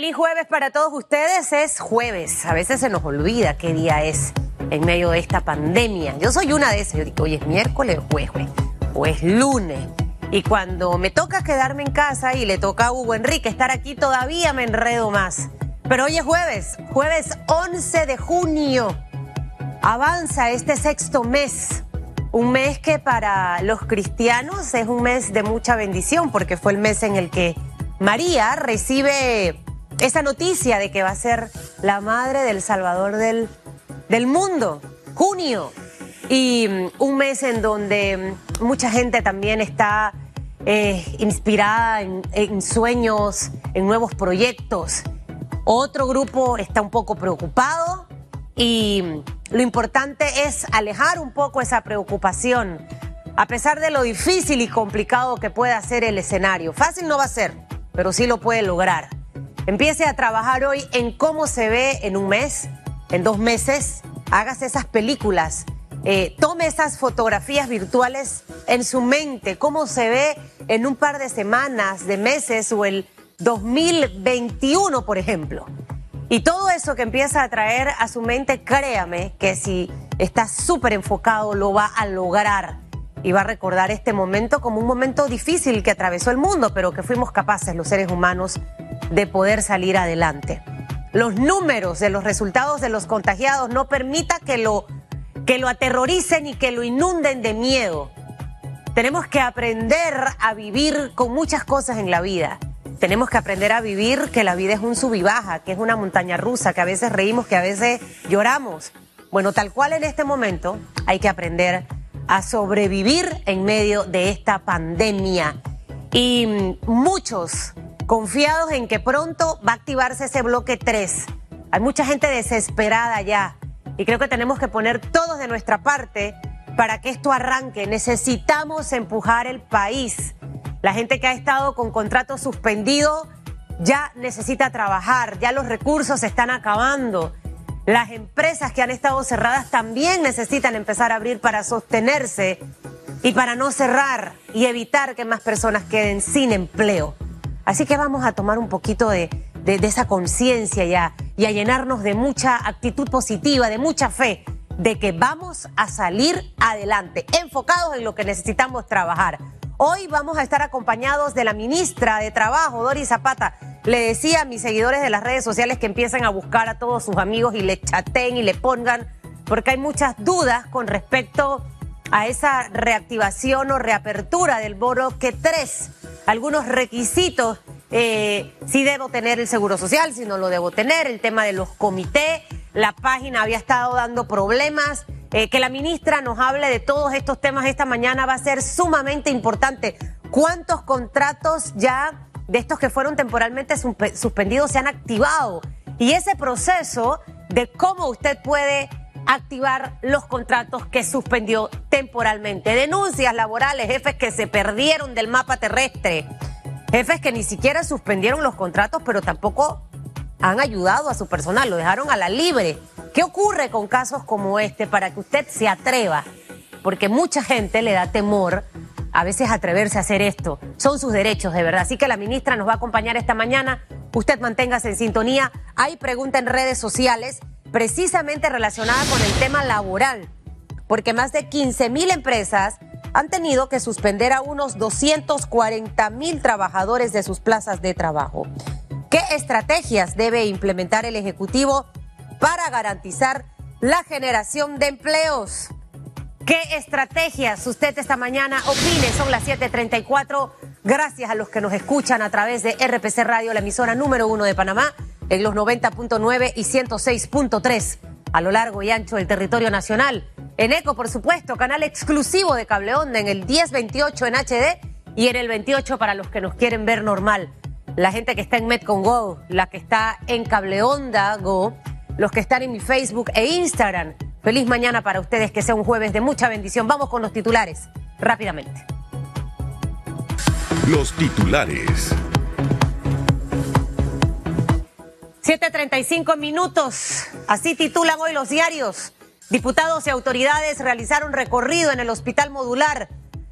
Feliz jueves para todos ustedes. Es jueves. A veces se nos olvida qué día es en medio de esta pandemia. Yo soy una de esas. Yo digo, hoy es miércoles o jueves, o es lunes. Y cuando me toca quedarme en casa y le toca a Hugo Enrique estar aquí, todavía me enredo más. Pero hoy es jueves, jueves 11 de junio. Avanza este sexto mes. Un mes que para los cristianos es un mes de mucha bendición porque fue el mes en el que María recibe esa noticia de que va a ser la madre del Salvador del, del mundo. Junio. Y mm, un mes en donde mm, mucha gente también está eh, inspirada en, sueños, en nuevos proyectos. Otro grupo está un poco preocupado y mm, lo importante es alejar un poco esa preocupación, a pesar de lo difícil y complicado que pueda ser el escenario. Fácil no va a ser, pero sí lo puede lograr. Empiece a trabajar hoy en cómo se ve en un mes, en dos meses. Hágase esas películas. Eh, tome esas fotografías virtuales en su mente, cómo se ve en un par de semanas, de meses o el 2021, por ejemplo. Y todo eso que empieza a traer a su mente, créame que si está súper enfocado lo va a lograr y va a recordar este momento como un momento difícil que atravesó el mundo, pero que fuimos capaces los seres humanos de poder salir adelante. Los números de los resultados de los contagiados no permita que lo, que lo aterroricen y que lo inunden de miedo. Tenemos que aprender a vivir con muchas cosas en la vida. Tenemos que aprender a vivir que la vida es un sub y baja, que es una montaña rusa, que a veces reímos, que a veces lloramos. Bueno, tal cual en este momento hay que aprender a sobrevivir en medio de esta pandemia. Y muchos confiados en que pronto va a activarse ese bloque 3. Hay mucha gente desesperada ya y creo que tenemos que poner todos de nuestra parte para que esto arranque. Necesitamos empujar el país. La gente que ha estado con contrato suspendido ya necesita trabajar, ya los recursos se están acabando. Las empresas que han estado cerradas también necesitan empezar a abrir para sostenerse y para no cerrar y evitar que más personas queden sin empleo. Así que vamos a tomar un poquito de, esa conciencia ya y a llenarnos de mucha actitud positiva, de mucha fe, de que vamos a salir adelante, enfocados en lo que necesitamos trabajar. Hoy vamos a estar acompañados de la ministra de Trabajo, Doris Zapata. Le decía a mis seguidores de las redes sociales que empiecen a buscar a todos sus amigos y le chaten y le pongan, porque hay muchas dudas con respecto a esa reactivación o reapertura del que tres algunos requisitos. Eh, si debo tener el seguro social, si no lo debo tener, el tema de los comités, la página había estado dando problemas. Eh, que la ministra nos hable de todos estos temas esta mañana va a ser sumamente importante. ¿Cuántos contratos ya de estos que fueron temporalmente suspendidos se han activado? Y ese proceso de cómo usted puede activar los contratos que suspendió temporalmente. Denuncias laborales, jefes que se perdieron del mapa terrestre, jefes que ni siquiera suspendieron los contratos, pero tampoco han ayudado a su personal, lo dejaron a la libre. ¿Qué ocurre con casos como este para que usted se atreva? Porque mucha gente le da temor a veces atreverse a hacer esto. Son sus derechos, de verdad. Así que la ministra nos va a acompañar esta mañana. Usted manténgase en sintonía. Hay pregunta en redes sociales precisamente relacionada con el tema laboral, porque más de 15 mil empresas han tenido que suspender a unos 240 mil trabajadores de sus plazas de trabajo. ¿Qué estrategias debe implementar el Ejecutivo para garantizar la generación de empleos? ¿Qué estrategias usted esta mañana opine? Son las 7:34. Gracias a los que nos escuchan a través de RPC Radio, la emisora número uno de Panamá en los 90.9 y 106.3 a lo largo y ancho del territorio nacional. En ECO, por supuesto, canal exclusivo de Cable Onda en el 1028 en HD y en el 28 para los que nos quieren ver normal. La gente que está en Metcon Go, la que está en Cable Onda Go, los que están en mi Facebook e Instagram. Feliz mañana para ustedes, que sea un jueves de mucha bendición. Vamos con los titulares, rápidamente. Los titulares. 7.35 minutos. Así titulan hoy los diarios. Diputados y autoridades realizaron recorrido en el hospital modular.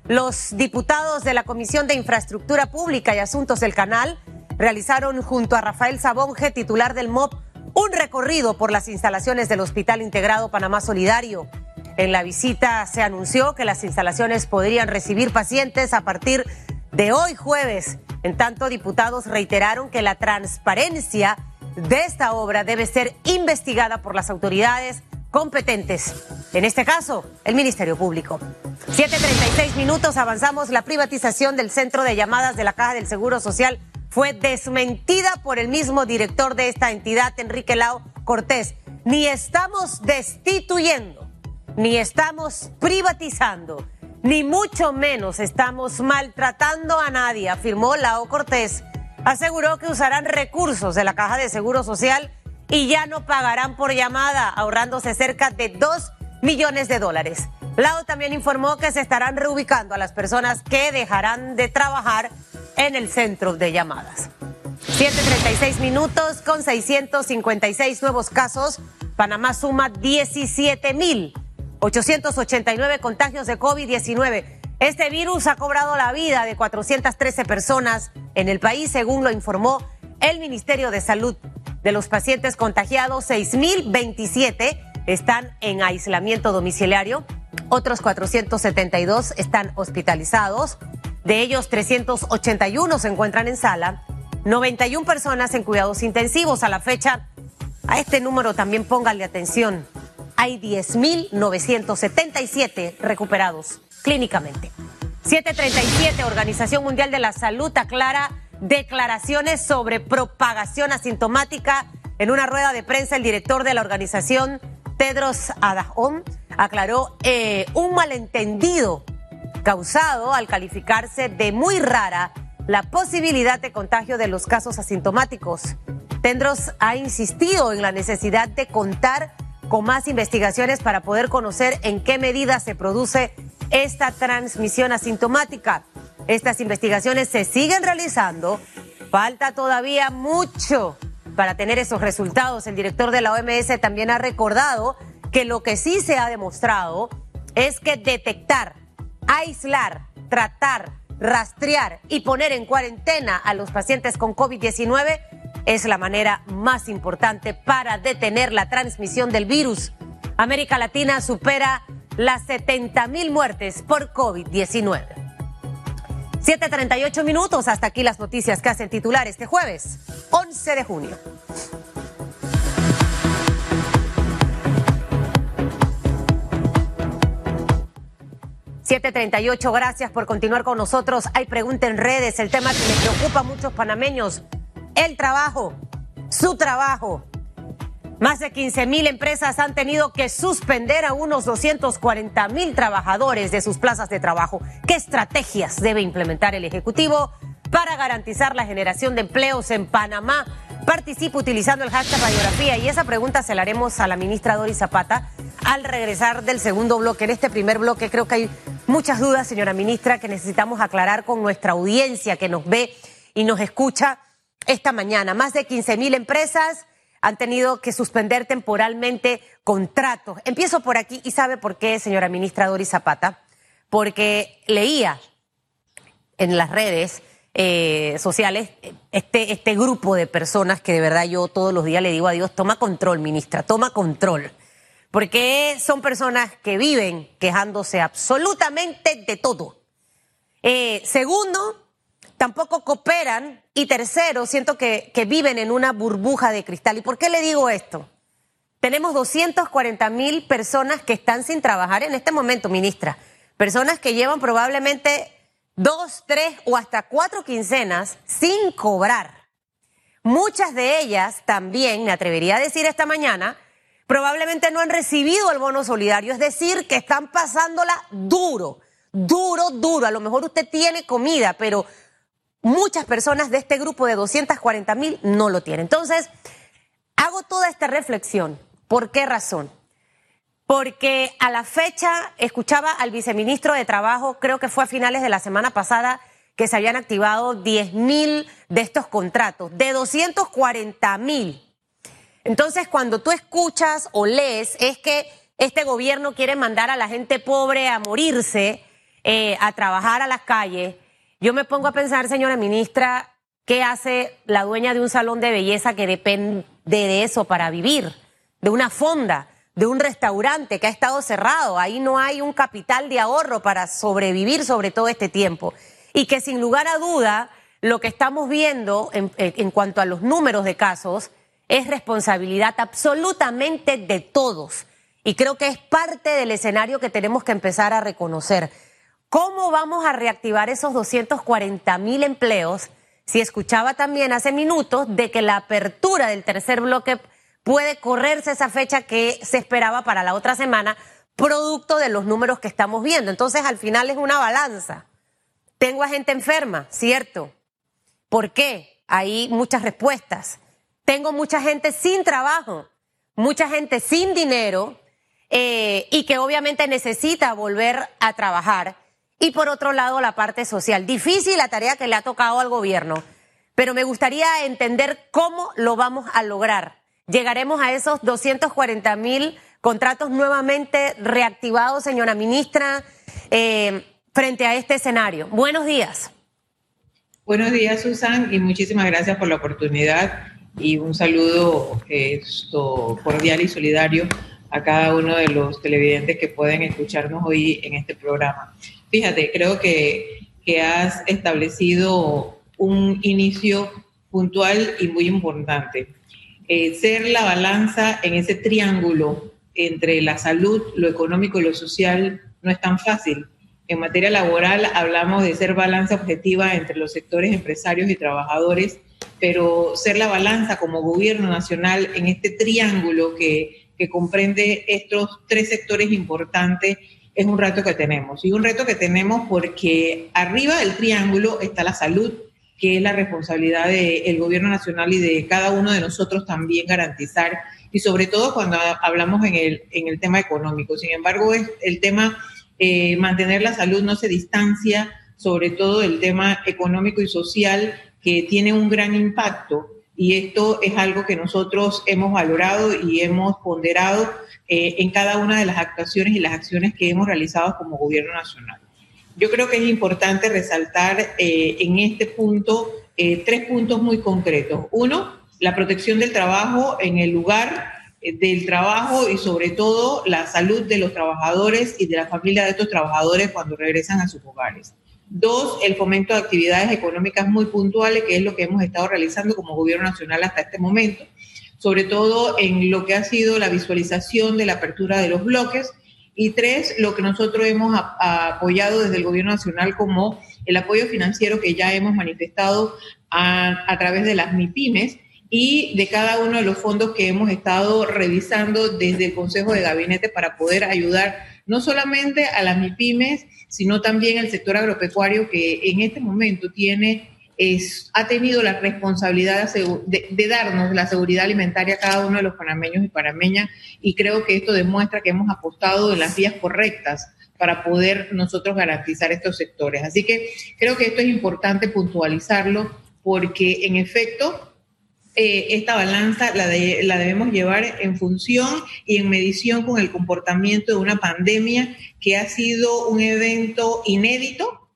Los diputados de la Comisión de Infraestructura Pública y Asuntos del Canal realizaron junto a Rafael Sabonge, titular del MOP, un recorrido por las instalaciones del Hospital Integrado Panamá Solidario. En la visita se anunció que las instalaciones podrían recibir pacientes a partir de hoy jueves. En tanto, diputados reiteraron que la transparencia de esta obra debe ser investigada por las autoridades competentes. En este caso, el Ministerio Público. 7.36 minutos, avanzamos. La privatización del centro de llamadas de la Caja del Seguro Social fue desmentida por el mismo director de esta entidad, Enrique Lao Cortés. Ni estamos destituyendo, ni estamos privatizando, ni mucho menos estamos maltratando a nadie, afirmó Lao Cortés. Aseguró que usarán recursos de la Caja de Seguro Social y ya no pagarán por llamada, ahorrándose cerca de 2 millones de dólares. Lao también informó que se estarán reubicando a las personas que dejarán de trabajar en el centro de llamadas. 7.36 minutos con 656 nuevos casos. Panamá suma 17.889 contagios de COVID-19. Este virus ha cobrado la vida de 413 personas en el país, según lo informó el Ministerio de Salud. De los pacientes contagiados, 6.027 están en aislamiento domiciliario, otros 472 están hospitalizados, de ellos 381 se encuentran en sala, 91 personas en cuidados intensivos. A la fecha, a este número también póngale atención. Hay 10.977 recuperados clínicamente. 737, Organización Mundial de la Salud aclara declaraciones sobre propagación asintomática. En una rueda de prensa, el director de la organización, Tedros Adhanom, aclaró eh, un malentendido causado al calificarse de muy rara la posibilidad de contagio de los casos asintomáticos. Tedros ha insistido en la necesidad de contar con más investigaciones para poder conocer en qué medida se produce esta transmisión asintomática. Estas investigaciones se siguen realizando. Falta todavía mucho para tener esos resultados. El director de la OMS también ha recordado que lo que sí se ha demostrado es que detectar, aislar, tratar, rastrear y poner en cuarentena a los pacientes con COVID-19 es la manera más importante para detener la transmisión del virus. América Latina supera las 70 mil muertes por COVID-19. 7.38 minutos, hasta aquí las noticias que hacen titular este jueves, 11 de junio. ...738, gracias por continuar con nosotros. Hay pregunta en redes, el tema que le preocupa a muchos panameños... ...el trabajo, su trabajo... Más de 15 mil empresas han tenido que suspender a unos 240 mil trabajadores de sus plazas de trabajo. ¿Qué estrategias debe implementar el Ejecutivo para garantizar la generación de empleos en Panamá? Participa utilizando el hashtag radiografía y esa pregunta se la haremos a la ministra Doris Zapata al regresar del segundo bloque. En este primer bloque creo que hay muchas dudas, señora ministra, que necesitamos aclarar con nuestra audiencia que nos ve y nos escucha esta mañana. Más de 15 mil empresas han tenido que suspender temporalmente contratos. Empiezo por aquí y sabe por qué, señora ministra Doris Zapata, porque leía en las redes eh, sociales este, este grupo de personas que de verdad yo todos los días le digo a Dios, toma control, ministra, toma control. Porque son personas que viven quejándose absolutamente de todo. Eh, segundo, tampoco cooperan y tercero, siento que, viven en una burbuja de cristal. ¿Y por qué le digo esto? Tenemos 240 mil personas que están sin trabajar en este momento, ministra. Personas que llevan probablemente dos, tres o hasta cuatro quincenas sin cobrar. Muchas de ellas también, me atrevería a decir esta mañana, probablemente no han recibido el bono solidario, es decir, que están pasándola duro, duro, duro. A lo mejor usted tiene comida, pero muchas personas de este grupo de 240 mil no lo tienen. Entonces, hago toda esta reflexión. ¿Por qué razón? Porque a la fecha escuchaba al viceministro de Trabajo, creo que fue a finales de la semana pasada, que se habían activado 10 mil de estos contratos, de 240 mil. Entonces, cuando tú escuchas o lees, es que este gobierno quiere mandar a la gente pobre a morirse, eh, a trabajar a las calles, yo me pongo a pensar, señora ministra, ¿Qué hace la dueña de un salón de belleza que depende de eso para vivir? De una fonda, de un restaurante que ha estado cerrado. Ahí no hay un capital de ahorro para sobrevivir sobre todo este tiempo. Y que sin lugar a duda, lo que estamos viendo en, en cuanto a los números de casos es responsabilidad absolutamente de todos. Y creo que es parte del escenario que tenemos que empezar a reconocer. ¿Cómo vamos a reactivar esos 240 mil empleos? Si escuchaba también hace minutos de que la apertura del tercer bloque puede correrse esa fecha que se esperaba para la otra semana, producto de los números que estamos viendo. Entonces, al final es una balanza. Tengo a gente enferma, ¿cierto? ¿Por qué? Hay muchas respuestas. Tengo mucha gente sin trabajo, mucha gente sin dinero eh, y que obviamente necesita volver a trabajar y por otro lado la parte social. Difícil la tarea que le ha tocado al gobierno, pero me gustaría entender cómo lo vamos a lograr. Llegaremos a esos 240 mil contratos nuevamente reactivados, señora ministra, eh, frente a este escenario. Buenos días. Buenos días, Susan, y muchísimas gracias por la oportunidad y un saludo cordial y solidario a cada uno de los televidentes que pueden escucharnos hoy en este programa. Fíjate, creo que, que has establecido un inicio puntual y muy importante. Eh, ser la balanza en ese triángulo entre la salud, lo económico y lo social no es tan fácil. En materia laboral hablamos de ser balanza objetiva entre los sectores empresarios y trabajadores, pero ser la balanza como gobierno nacional en este triángulo que, que comprende estos tres sectores importantes es un reto que tenemos. Y un reto que tenemos porque arriba del triángulo está la salud, que es la responsabilidad del gobierno nacional y de cada uno de nosotros también garantizar, y sobre todo cuando hablamos en el, en el tema económico. Sin embargo, es el tema eh, mantener la salud no se distancia, sobre todo del tema económico y social, que tiene un gran impacto. Y esto es algo que nosotros hemos valorado y hemos ponderado eh, en cada una de las actuaciones y las acciones que hemos realizado como gobierno nacional. Yo creo que es importante resaltar eh, en este punto eh, tres puntos muy concretos. Uno, la protección del trabajo en el lugar del trabajo y sobre todo la salud de los trabajadores y de la familia de estos trabajadores cuando regresan a sus hogares. Dos, el fomento de actividades económicas muy puntuales, que es lo que hemos estado realizando como gobierno nacional hasta este momento sobre todo en lo que ha sido la visualización de la apertura de los bloques. Y tres, lo que nosotros hemos apoyado desde el Gobierno Nacional como el apoyo financiero que ya hemos manifestado a, través de las MIPIMES y de cada uno de los fondos que hemos estado revisando desde el Consejo de Gabinete para poder ayudar no solamente a las MIPIMES, sino también al sector agropecuario que en este momento tiene ha tenido la responsabilidad de, darnos la seguridad alimentaria a cada uno de los panameños y panameñas y creo que esto demuestra que hemos apostado en las vías correctas para poder nosotros garantizar estos sectores. Así que creo que esto es importante puntualizarlo porque en efecto eh, esta balanza la, la debemos llevar en función y en medición con el comportamiento de una pandemia que ha sido un evento inédito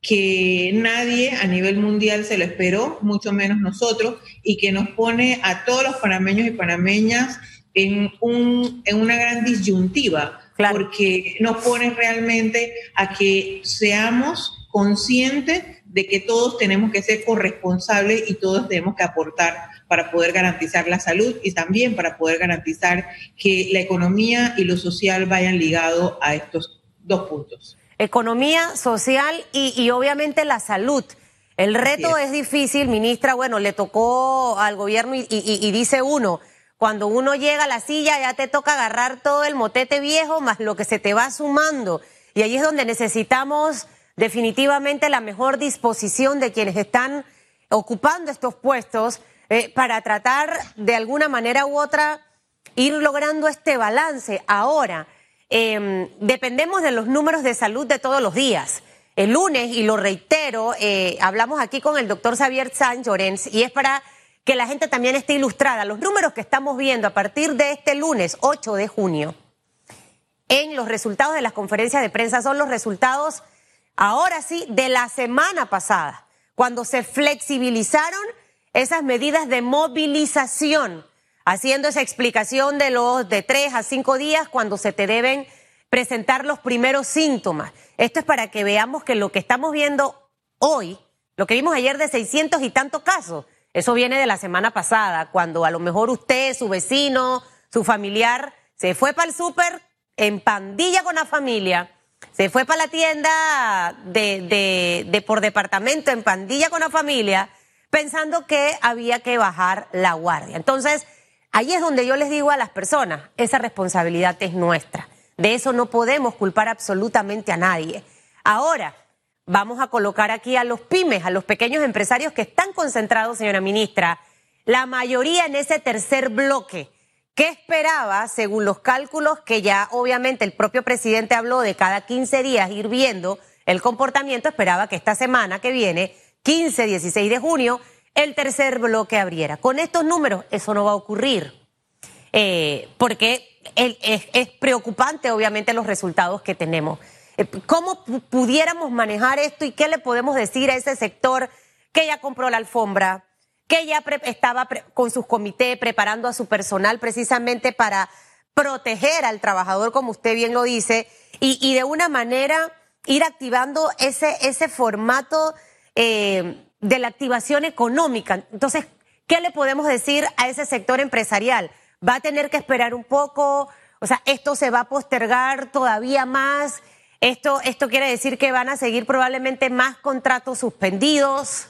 que nadie a nivel mundial se lo esperó, mucho menos nosotros, y que nos pone a todos los panameños y panameñas en, un, en una gran disyuntiva, porque nos pone realmente a que seamos conscientes de que todos tenemos que ser corresponsables y todos tenemos que aportar para poder garantizar la salud y también para poder garantizar que la economía y lo social vayan ligados a estos dos puntos economía, social y, obviamente la salud. El reto es. difícil, ministra, bueno, le tocó al gobierno y, y, dice uno, cuando uno llega a la silla ya te toca agarrar todo el motete viejo más lo que se te va sumando. Y ahí es donde necesitamos definitivamente la mejor disposición de quienes están ocupando estos puestos eh, para tratar de alguna manera u otra ir logrando este balance. Ahora, Em, dependemos de los números de salud de todos los días. El lunes, y lo reitero, eh, hablamos aquí con el doctor Xavier Sánchez Llorens y es para que la gente también esté ilustrada. Los números que estamos viendo a partir de este lunes 8 de junio en los resultados de las conferencias de prensa son los resultados, ahora sí, de la semana pasada cuando se flexibilizaron esas medidas de movilización, haciendo esa explicación de los de tres a cinco días cuando se te deben presentar los primeros síntomas. Esto es para que veamos que lo que estamos viendo hoy, lo que vimos ayer de 600 y tantos casos, eso viene de la semana pasada, cuando a lo mejor usted, su vecino, su familiar, se fue para el súper en pandilla con la familia, se fue para la tienda de, por departamento en pandilla con la familia, pensando que había que bajar la guardia. Entonces, ahí es donde yo les digo a las personas, esa responsabilidad es nuestra. De eso no podemos culpar absolutamente a nadie. Ahora, vamos a colocar aquí a los pymes, a los pequeños empresarios que están concentrados, señora ministra, la mayoría en ese tercer bloque. ¿Qué esperaba, según los cálculos que ya obviamente el propio presidente habló de cada 15 días ir viendo el comportamiento? Esperaba que esta semana que viene 15, 16 de junio, el tercer bloque abriera. Con estos números eso no va a ocurrir, eh, porque es, preocupante obviamente los resultados que tenemos. Eh, ¿Cómo pudiéramos manejar esto y qué le podemos decir a ese sector que ya compró la alfombra, que ya estaba con sus comités preparando a su personal precisamente para proteger al trabajador, como usted bien lo dice, y, y de una manera ir activando ese, ese formato eh, de la activación económica. Entonces, ¿qué le podemos decir a ese sector empresarial? ¿Va a tener que esperar un poco? O sea, ¿esto se va a postergar todavía más? ¿Esto, esto quiere decir que van a seguir probablemente más contratos suspendidos?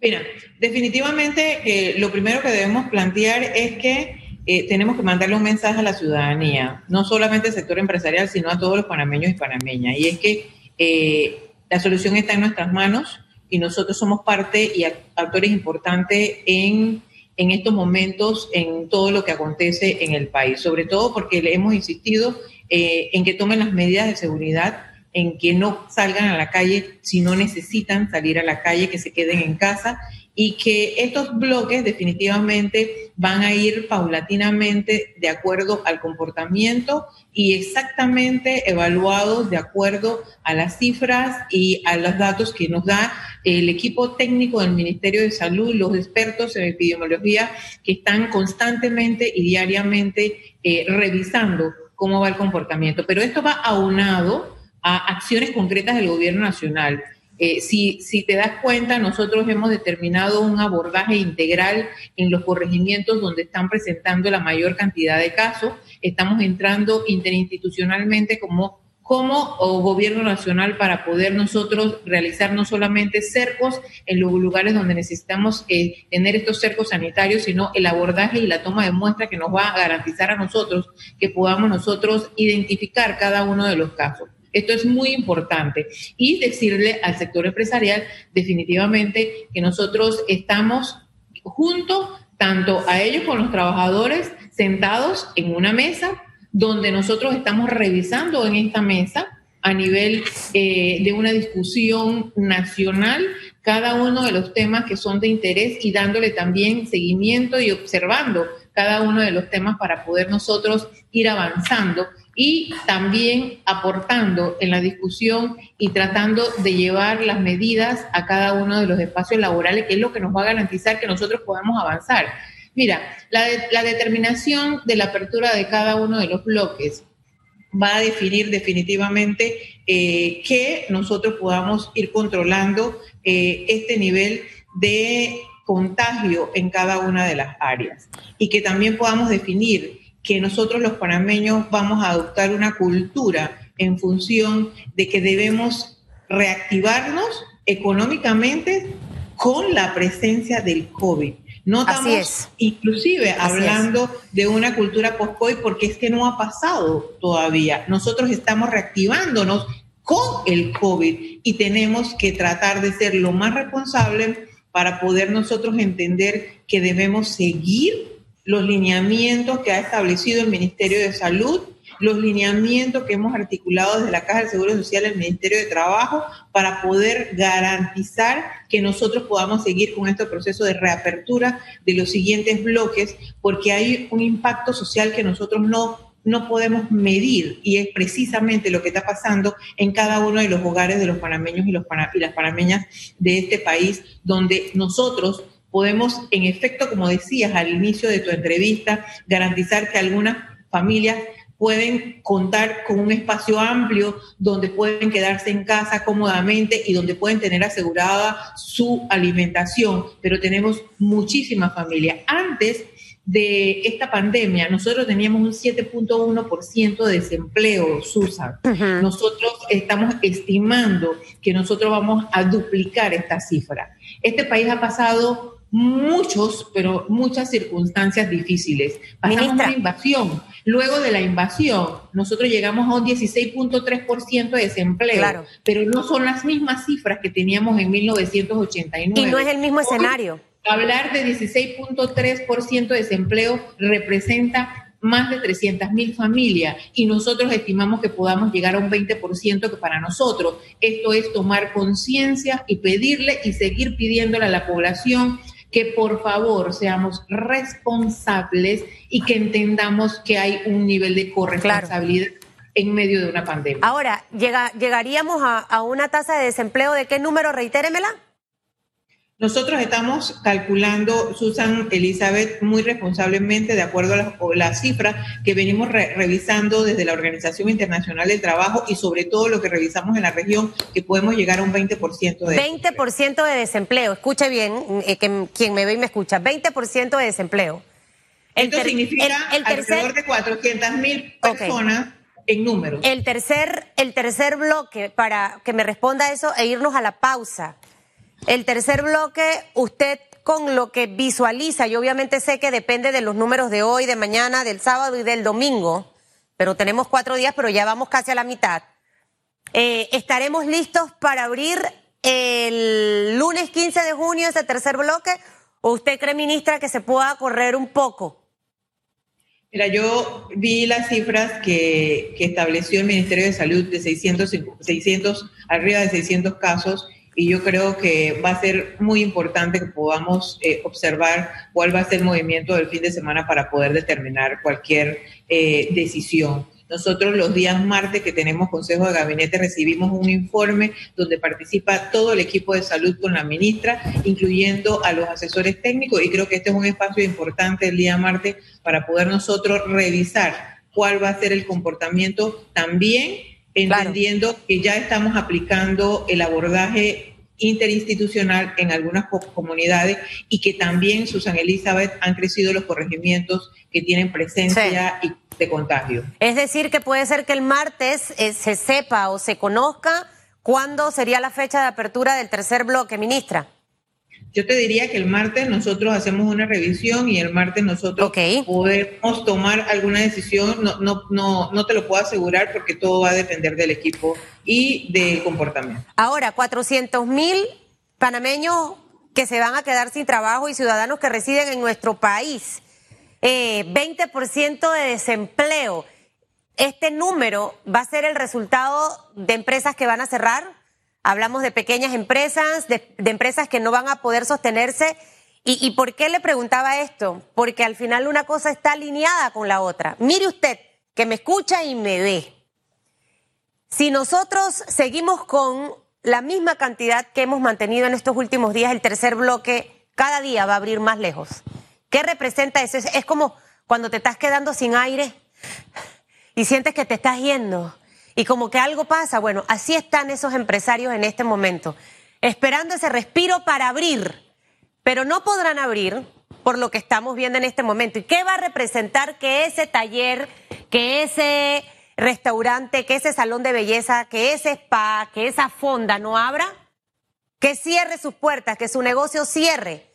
Mira, definitivamente eh, lo primero que debemos plantear es que eh, tenemos que mandarle un mensaje a la ciudadanía, no solamente al sector empresarial, sino a todos los panameños y panameñas. Y es que la solución está en nuestras manos y nosotros somos parte y actores importantes en, en estos momentos, en todo lo que acontece en el país, sobre todo porque le hemos insistido eh, en que tomen las medidas de seguridad, en que no salgan a la calle si no necesitan salir a la calle, que se queden en casa y que estos bloques definitivamente van a ir paulatinamente de acuerdo al comportamiento y exactamente evaluados de acuerdo a las cifras y a los datos que nos da el equipo técnico del Ministerio de Salud, los expertos en epidemiología que están constantemente y diariamente eh, revisando cómo va el comportamiento. Pero esto va aunado a acciones concretas del gobierno nacional. Eh, si, si te das cuenta, nosotros hemos determinado un abordaje integral en los corregimientos donde están presentando la mayor cantidad de casos. Estamos entrando interinstitucionalmente como como gobierno nacional para poder nosotros realizar no solamente cercos en los lugares donde necesitamos eh, tener estos cercos sanitarios, sino el abordaje y la toma de muestra que nos va a garantizar a nosotros que podamos nosotros identificar cada uno de los casos. Esto es muy importante. Y decirle al sector empresarial definitivamente que nosotros estamos junto tanto a ellos con los trabajadores sentados en una mesa donde nosotros estamos revisando en esta mesa a nivel eh, de una discusión nacional cada uno de los temas que son de interés y dándole también seguimiento y observando cada uno de los temas para poder nosotros ir avanzando y también aportando en la discusión y tratando de llevar las medidas a cada uno de los espacios laborales, que es lo que nos va a garantizar que nosotros podamos avanzar. Mira, la, determinación de la apertura de cada uno de los bloques va a definir definitivamente eh, que nosotros podamos ir controlando eh, este nivel de contagio en cada una de las áreas y que también podamos definir que nosotros los panameños vamos a adoptar una cultura en función de que debemos reactivarnos económicamente con la presencia del COVID. No estamos inclusive hablando de una cultura post-COVID porque es que no ha pasado todavía. Nosotros estamos reactivándonos con el COVID y tenemos que tratar de ser lo más responsables para poder nosotros entender que debemos seguir los lineamientos que ha establecido el Ministerio de Salud, los lineamientos que hemos articulado desde la Caja del Seguro Social, el Ministerio de Trabajo, para poder garantizar que nosotros podamos seguir con este proceso de reapertura de los siguientes bloques, porque hay un impacto social que nosotros no no podemos medir y es precisamente lo que está pasando en cada uno de los hogares de los panameños y, los y las panameñas de este país, donde nosotros podemos, en efecto, como decías al inicio de tu entrevista, garantizar que algunas familias pueden contar con un espacio amplio donde pueden quedarse en casa cómodamente y donde pueden tener asegurada su alimentación, pero tenemos muchísimas familias. Antes de esta pandemia, nosotros teníamos un 7.1% de desempleo, Susan. Nosotros estamos estimando que nosotros vamos a duplicar esta cifra. Este país ha pasado muchos, pero muchas circunstancias difíciles. Pasamos una invasión. Luego de la invasión, nosotros llegamos a un 16.3% de desempleo, pero no son las mismas cifras que teníamos en 1989. Y no es el mismo escenario. Hablar de 16.3% de desempleo representa más de 300 mil familias y nosotros estimamos que podamos llegar a un 20% que para nosotros esto es tomar conciencia y pedirle y seguir pidiéndole a la población que por favor seamos responsables y que entendamos que hay un nivel de corresponsabilidad. en medio de una pandemia. Ahora, llega, ¿llegaríamos a, a una tasa de desempleo de qué número? Reitéremela. Nosotros estamos calculando, Susan Elizabeth, muy responsablemente, de acuerdo a las, cifras que venimos revisando desde la Organización Internacional del Trabajo y sobre todo lo que revisamos en la región, que podemos llegar a un 20% de 20% de desempleo. Escuche bien, eh, que, quien me ve y me escucha, 20% de desempleo. Esto significa alrededor de 400 mil personas. En números. El tercer, el tercer bloque para que me responda eso e irnos a la pausa. El tercer bloque, usted con lo que visualiza, yo obviamente sé que depende de los números de hoy, de mañana, del sábado y del domingo, pero tenemos cuatro días, pero ya vamos casi a la mitad. Eh, ¿Estaremos listos para abrir el lunes 15 de junio ese tercer bloque? ¿O usted cree, ministra, que se pueda correr un poco? Mira, yo vi las cifras que, estableció el Ministerio de Salud de 600, 600, arriba de 600 casos y yo creo que va a ser muy importante que podamos eh, observar cuál va a ser el movimiento del fin de semana para poder determinar cualquier eh, decisión. Nosotros los días martes que tenemos Consejo de Gabinete recibimos un informe donde participa todo el equipo de salud con la ministra, incluyendo a los asesores técnicos y creo que este es un espacio importante el día martes para poder nosotros revisar cuál va a ser el comportamiento también entendiendo que ya estamos aplicando el abordaje interinstitucional en algunas comunidades y que también, Susan Elizabeth, han crecido los corregimientos que tienen presencia y de contagio. Es decir, que puede ser que el martes eh, se sepa o se conozca cuándo sería la fecha de apertura del tercer bloque, ministra. Yo te diría que el martes nosotros hacemos una revisión y el martes nosotros podemos tomar alguna decisión. No, no, no, no te lo puedo asegurar porque todo va a depender del equipo y del comportamiento. Ahora, 400 mil panameños que se van a quedar sin trabajo y ciudadanos que residen en nuestro país. Eh, 20% de desempleo. ¿Este número va a ser el resultado de empresas que van a cerrar? Hablamos de pequeñas empresas, de, empresas que no van a poder sostenerse. ¿Y, ¿Y por qué le preguntaba esto? Porque al final una cosa está alineada con la otra. Mire usted, que me escucha y me ve. Si nosotros seguimos con la misma cantidad que hemos mantenido en estos últimos días, el tercer bloque cada día va a abrir más lejos. ¿Qué representa eso? Es, como cuando te estás quedando sin aire y sientes que te estás yendo y como que algo pasa. Bueno, así están esos empresarios en este momento, esperando ese respiro para abrir, pero no podrán abrir por lo que estamos viendo en este momento. ¿Y qué va a representar que ese taller, que ese restaurante, que ese salón de belleza, que ese spa, que esa fonda no abra? Que cierre sus puertas, que su negocio cierre.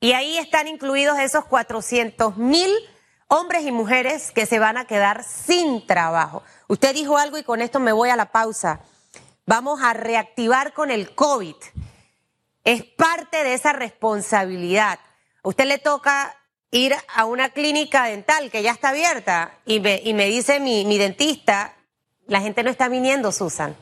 Y ahí están incluidos esos 400 mil hombres y mujeres que se van a quedar sin trabajo. Usted dijo algo y con esto me voy a la pausa. Vamos a reactivar con el COVID. Es parte de esa responsabilidad. usted le toca ir a una clínica dental que ya está abierta y me, y me dice mi, mi dentista, la gente no está viniendo, Susan.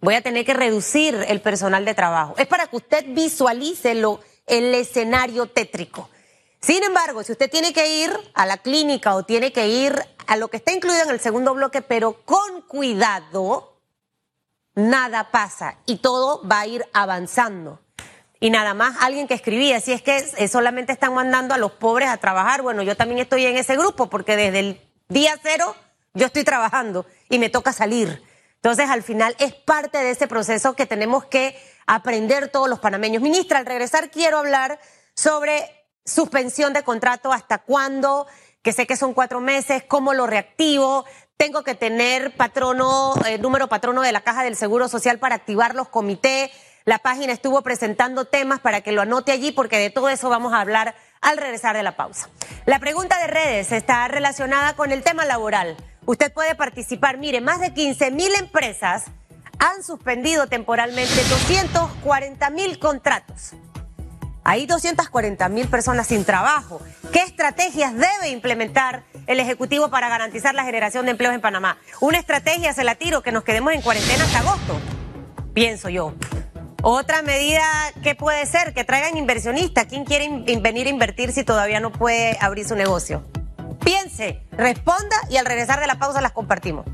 Voy a tener que reducir el personal de trabajo. Es para que usted visualice lo, el escenario tétrico. Sin embargo, si usted tiene que ir a la clínica o tiene que ir a lo que está incluido en el segundo bloque, pero con cuidado, nada pasa y todo va a ir avanzando. Y nada más alguien que escribía, si es que solamente están mandando a los pobres a trabajar, bueno, yo también estoy en ese grupo porque desde el día cero yo estoy trabajando y me toca salir. Entonces, al final es parte de ese proceso que tenemos que aprender todos los panameños. Ministra, al regresar quiero hablar sobre suspensión de contrato, hasta cuándo, que sé que son cuatro meses, cómo lo reactivo, tengo que tener patrono, eh, número patrono de la Caja del Seguro Social para activar los comités. La página estuvo presentando temas para que lo anote allí porque de todo eso vamos a hablar al regresar de la pausa. La pregunta de redes está relacionada con el tema laboral. Usted puede participar. Mire, más de 15 mil empresas han suspendido temporalmente 240 mil contratos. Hay 240 mil personas sin trabajo. ¿Qué estrategias debe implementar el Ejecutivo para garantizar la generación de empleos en Panamá? Una estrategia, se la tiro, que nos quedemos en cuarentena hasta agosto, pienso yo. Otra medida que puede ser que traigan inversionistas. ¿Quién quiere venir a invertir si todavía no puede abrir su negocio? Piense, responda y al regresar de la pausa las compartimos.